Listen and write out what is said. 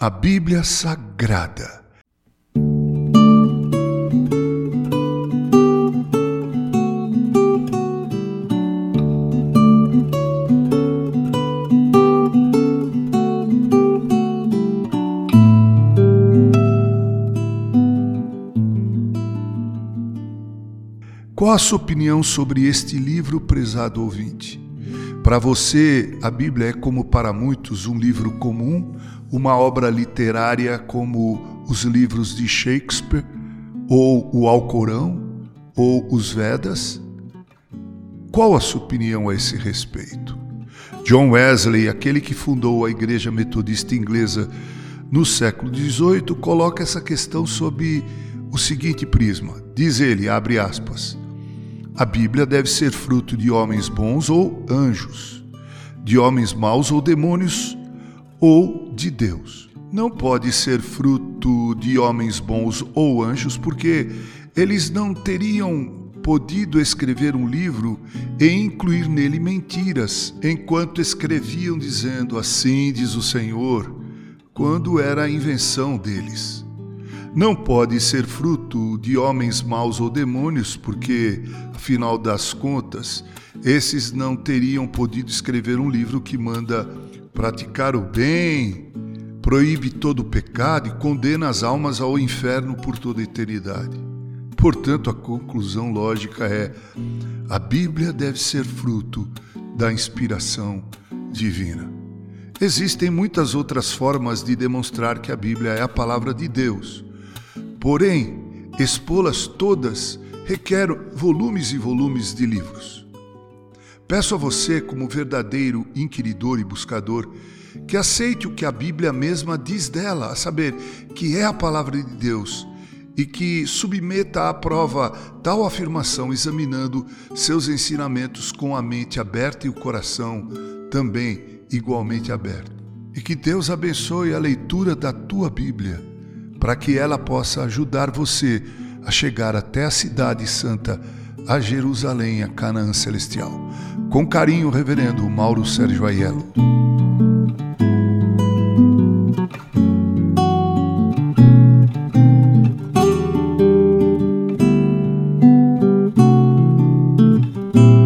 A Bíblia Sagrada. Qual a sua opinião sobre este livro, prezado ouvinte? Para você, a Bíblia é como para muitos um livro comum, uma obra literária como os livros de Shakespeare, ou o Alcorão, ou os Vedas? Qual a sua opinião a esse respeito? John Wesley, aquele que fundou a Igreja Metodista Inglesa no século XVIII, coloca essa questão sob o seguinte prisma. Diz ele, abre aspas, a Bíblia deve ser fruto de homens bons ou anjos, de homens maus ou demônios, ou de Deus. Não pode ser fruto de homens bons ou anjos, porque eles não teriam podido escrever um livro e incluir nele mentiras, enquanto escreviam dizendo assim diz o Senhor, quando era a invenção deles. Não pode ser fruto de homens maus ou demônios, porque, afinal das contas, esses não teriam podido escrever um livro que manda praticar o bem, proíbe todo o pecado e condena as almas ao inferno por toda a eternidade. Portanto, a conclusão lógica é: a Bíblia deve ser fruto da inspiração divina. Existem muitas outras formas de demonstrar que a Bíblia é a palavra de Deus. Porém, expô-las todas requer volumes e volumes de livros. Peço a você, como verdadeiro inquiridor e buscador, que aceite o que a Bíblia mesma diz dela, a saber, que é a palavra de Deus, e que submeta à prova tal afirmação, examinando seus ensinamentos com a mente aberta e o coração também igualmente aberto. E que Deus abençoe a leitura da tua Bíblia, para que ela possa ajudar você a chegar até a Cidade Santa, a Jerusalém, a Canaã Celestial. Com carinho, Reverendo Mauro Sérgio Aiello. thank